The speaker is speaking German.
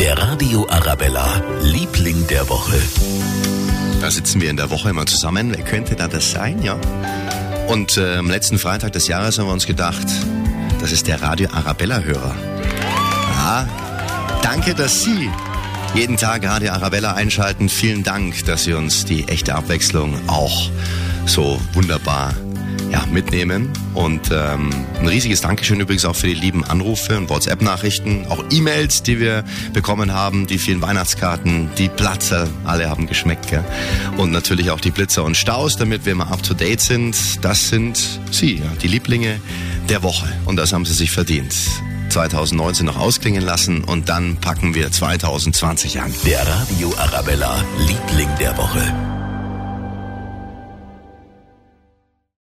Der Radio Arabella, Liebling der Woche. Da sitzen wir in der Woche immer zusammen. Wer könnte da das sein, ja? Und äh, am letzten Freitag des Jahres haben wir uns gedacht, das ist der Radio Arabella-Hörer. Ja, danke, dass Sie jeden Tag Radio Arabella einschalten. Vielen Dank, dass Sie uns die echte Abwechslung auch so wunderbar ja, mitnehmen. Und ähm, ein riesiges Dankeschön übrigens auch für die lieben Anrufe und WhatsApp-Nachrichten, auch E-Mails, die wir bekommen haben, die vielen Weihnachtskarten, die Platzer, alle haben geschmeckt. Gell? Und natürlich auch die Blitzer und Staus, damit wir immer up-to-date sind. Das sind Sie, ja, die Lieblinge der Woche. Und das haben Sie sich verdient. 2019 noch ausklingen lassen und dann packen wir 2020 an. Der Radio Arabella, Liebling der Woche.